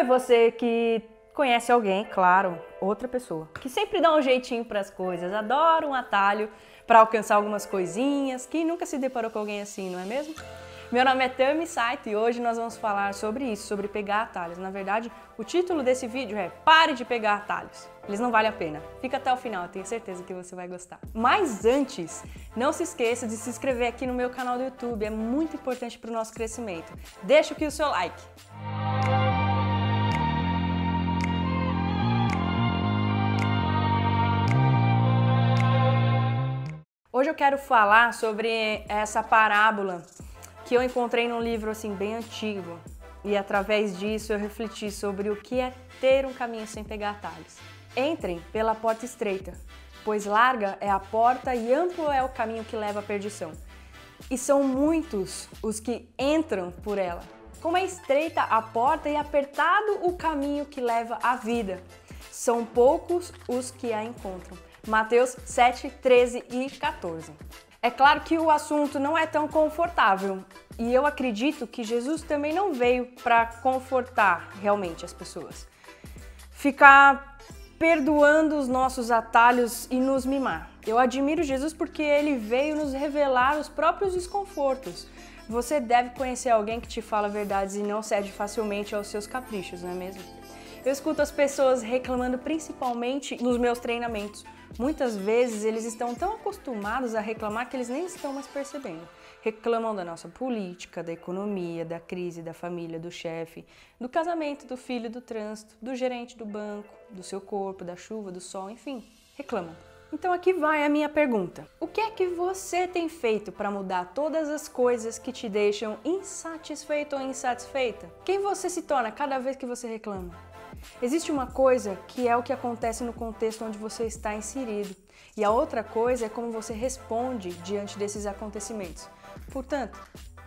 Oi, você que conhece alguém, claro, outra pessoa, que sempre dá um jeitinho para as coisas, adora um atalho para alcançar algumas coisinhas, que nunca se deparou com alguém assim, não é mesmo? Meu nome é Tami Saito e hoje nós vamos falar sobre isso, sobre pegar atalhos. Na verdade, o título desse vídeo é Pare de pegar atalhos. Eles não valem a pena. Fica até o final, tenho certeza que você vai gostar. Mas antes, não se esqueça de se inscrever aqui no meu canal do YouTube, é muito importante para o nosso crescimento. Deixa aqui o seu like. Hoje eu quero falar sobre essa parábola que eu encontrei num livro assim bem antigo e através disso eu refleti sobre o que é ter um caminho sem pegar atalhos. Entrem pela porta estreita, pois larga é a porta e amplo é o caminho que leva à perdição. E são muitos os que entram por ela. Como é estreita a porta e apertado o caminho que leva à vida, são poucos os que a encontram. Mateus 7, 13 e 14. É claro que o assunto não é tão confortável e eu acredito que Jesus também não veio para confortar realmente as pessoas. Ficar perdoando os nossos atalhos e nos mimar. Eu admiro Jesus porque ele veio nos revelar os próprios desconfortos. Você deve conhecer alguém que te fala verdades e não cede facilmente aos seus caprichos, não é mesmo? Eu escuto as pessoas reclamando principalmente nos meus treinamentos. Muitas vezes eles estão tão acostumados a reclamar que eles nem estão mais percebendo. Reclamam da nossa política, da economia, da crise, da família, do chefe, do casamento, do filho, do trânsito, do gerente do banco, do seu corpo, da chuva, do sol, enfim, reclamam. Então aqui vai a minha pergunta. O que é que você tem feito para mudar todas as coisas que te deixam insatisfeito ou insatisfeita? Quem você se torna cada vez que você reclama? Existe uma coisa que é o que acontece no contexto onde você está inserido, e a outra coisa é como você responde diante desses acontecimentos. Portanto,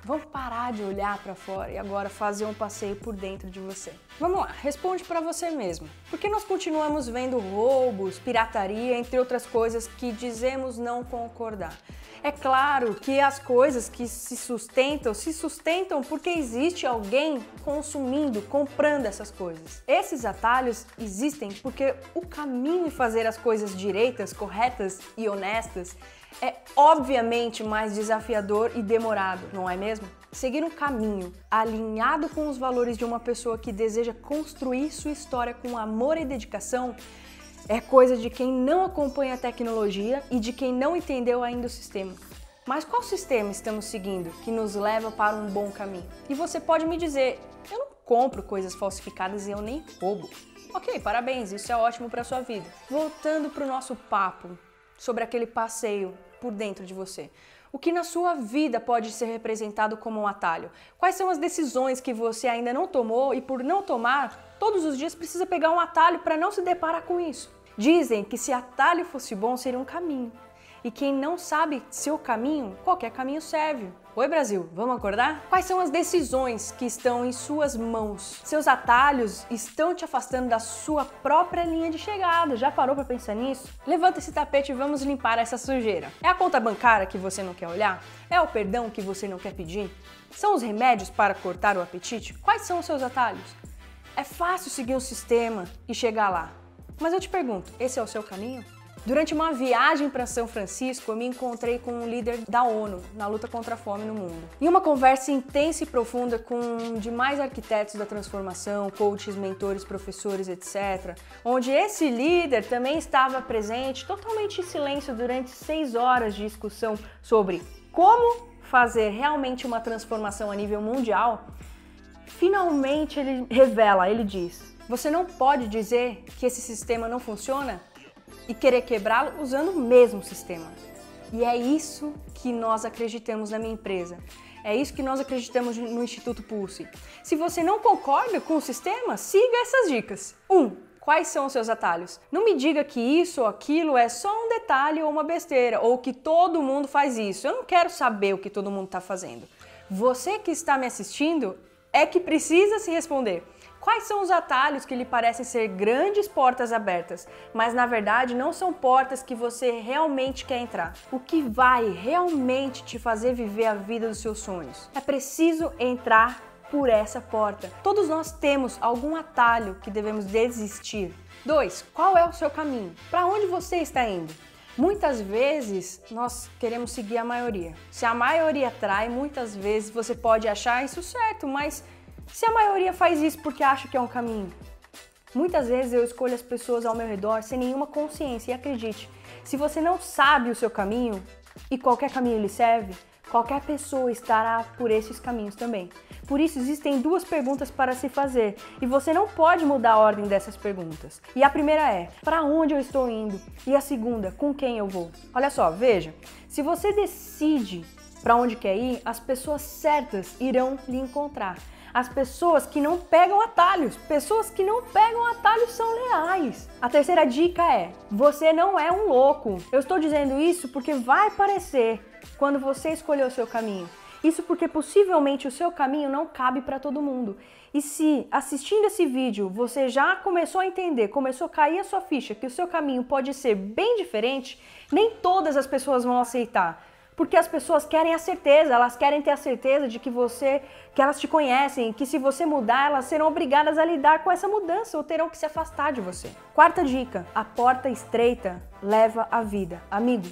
vamos parar de olhar para fora e agora fazer um passeio por dentro de você. Vamos lá, responde para você mesmo. Por que nós continuamos vendo roubos, pirataria, entre outras coisas que dizemos não concordar? É claro que as coisas que se sustentam, se sustentam porque existe alguém consumindo, comprando essas coisas. Esses atalhos existem porque o caminho em fazer as coisas direitas, corretas e honestas é obviamente mais desafiador e demorado, não é mesmo? Seguir um caminho alinhado com os valores de uma pessoa que deseja construir sua história com amor e dedicação é coisa de quem não acompanha a tecnologia e de quem não entendeu ainda o sistema. Mas qual sistema estamos seguindo que nos leva para um bom caminho? E você pode me dizer, eu não compro coisas falsificadas e eu nem roubo. Ok, parabéns, isso é ótimo para sua vida. Voltando para o nosso papo sobre aquele passeio por dentro de você. O que na sua vida pode ser representado como um atalho? Quais são as decisões que você ainda não tomou e por não tomar, todos os dias precisa pegar um atalho para não se deparar com isso? Dizem que se atalho fosse bom, seria um caminho. E quem não sabe seu caminho, qualquer caminho serve. Oi Brasil, vamos acordar? Quais são as decisões que estão em suas mãos? Seus atalhos estão te afastando da sua própria linha de chegada. Já parou para pensar nisso? Levanta esse tapete e vamos limpar essa sujeira. É a conta bancária que você não quer olhar? É o perdão que você não quer pedir? São os remédios para cortar o apetite? Quais são os seus atalhos? É fácil seguir um sistema e chegar lá. Mas eu te pergunto, esse é o seu caminho? Durante uma viagem para São Francisco, eu me encontrei com um líder da ONU na luta contra a fome no mundo. Em uma conversa intensa e profunda com demais arquitetos da transformação, coaches, mentores, professores, etc., onde esse líder também estava presente, totalmente em silêncio durante seis horas de discussão sobre como fazer realmente uma transformação a nível mundial, finalmente ele revela, ele diz: você não pode dizer que esse sistema não funciona e querer quebrá-lo usando o mesmo sistema. E é isso que nós acreditamos na minha empresa. É isso que nós acreditamos no Instituto Pulse. Se você não concorda com o sistema, siga essas dicas. 1. Um, quais são os seus atalhos? Não me diga que isso ou aquilo é só um detalhe ou uma besteira, ou que todo mundo faz isso. Eu não quero saber o que todo mundo está fazendo. Você que está me assistindo é que precisa se responder. Quais são os atalhos que lhe parecem ser grandes portas abertas, mas na verdade não são portas que você realmente quer entrar? O que vai realmente te fazer viver a vida dos seus sonhos? É preciso entrar por essa porta. Todos nós temos algum atalho que devemos desistir. 2. Qual é o seu caminho? Para onde você está indo? Muitas vezes nós queremos seguir a maioria. Se a maioria trai, muitas vezes você pode achar isso certo, mas se a maioria faz isso porque acha que é um caminho, muitas vezes eu escolho as pessoas ao meu redor sem nenhuma consciência. E acredite, se você não sabe o seu caminho e qualquer caminho lhe serve, qualquer pessoa estará por esses caminhos também. Por isso, existem duas perguntas para se fazer e você não pode mudar a ordem dessas perguntas. E a primeira é: para onde eu estou indo? E a segunda, com quem eu vou? Olha só, veja, se você decide para onde quer ir, as pessoas certas irão lhe encontrar. As pessoas que não pegam atalhos, pessoas que não pegam atalhos são leais. A terceira dica é: você não é um louco. Eu estou dizendo isso porque vai parecer quando você escolheu o seu caminho. Isso porque possivelmente o seu caminho não cabe para todo mundo. E se assistindo esse vídeo você já começou a entender, começou a cair a sua ficha que o seu caminho pode ser bem diferente, nem todas as pessoas vão aceitar. Porque as pessoas querem a certeza, elas querem ter a certeza de que você, que elas te conhecem, que se você mudar, elas serão obrigadas a lidar com essa mudança ou terão que se afastar de você. Quarta dica: a porta estreita leva a vida. Amigo,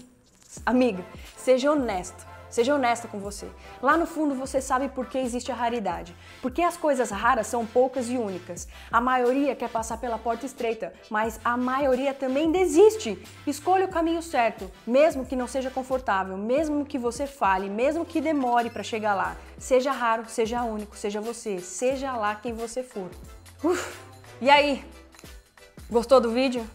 amiga, seja honesto. Seja honesta com você. Lá no fundo você sabe por que existe a raridade. Porque as coisas raras são poucas e únicas. A maioria quer passar pela porta estreita, mas a maioria também desiste. Escolha o caminho certo, mesmo que não seja confortável, mesmo que você fale, mesmo que demore para chegar lá. Seja raro, seja único, seja você, seja lá quem você for. Uf. E aí? Gostou do vídeo?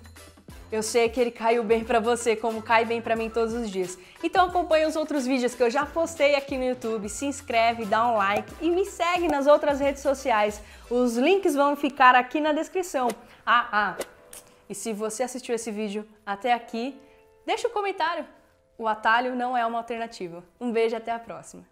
Eu sei que ele caiu bem para você, como cai bem para mim todos os dias. Então acompanhe os outros vídeos que eu já postei aqui no YouTube, se inscreve, dá um like e me segue nas outras redes sociais. Os links vão ficar aqui na descrição. Ah, ah. E se você assistiu esse vídeo até aqui, deixa um comentário. O atalho não é uma alternativa. Um beijo e até a próxima.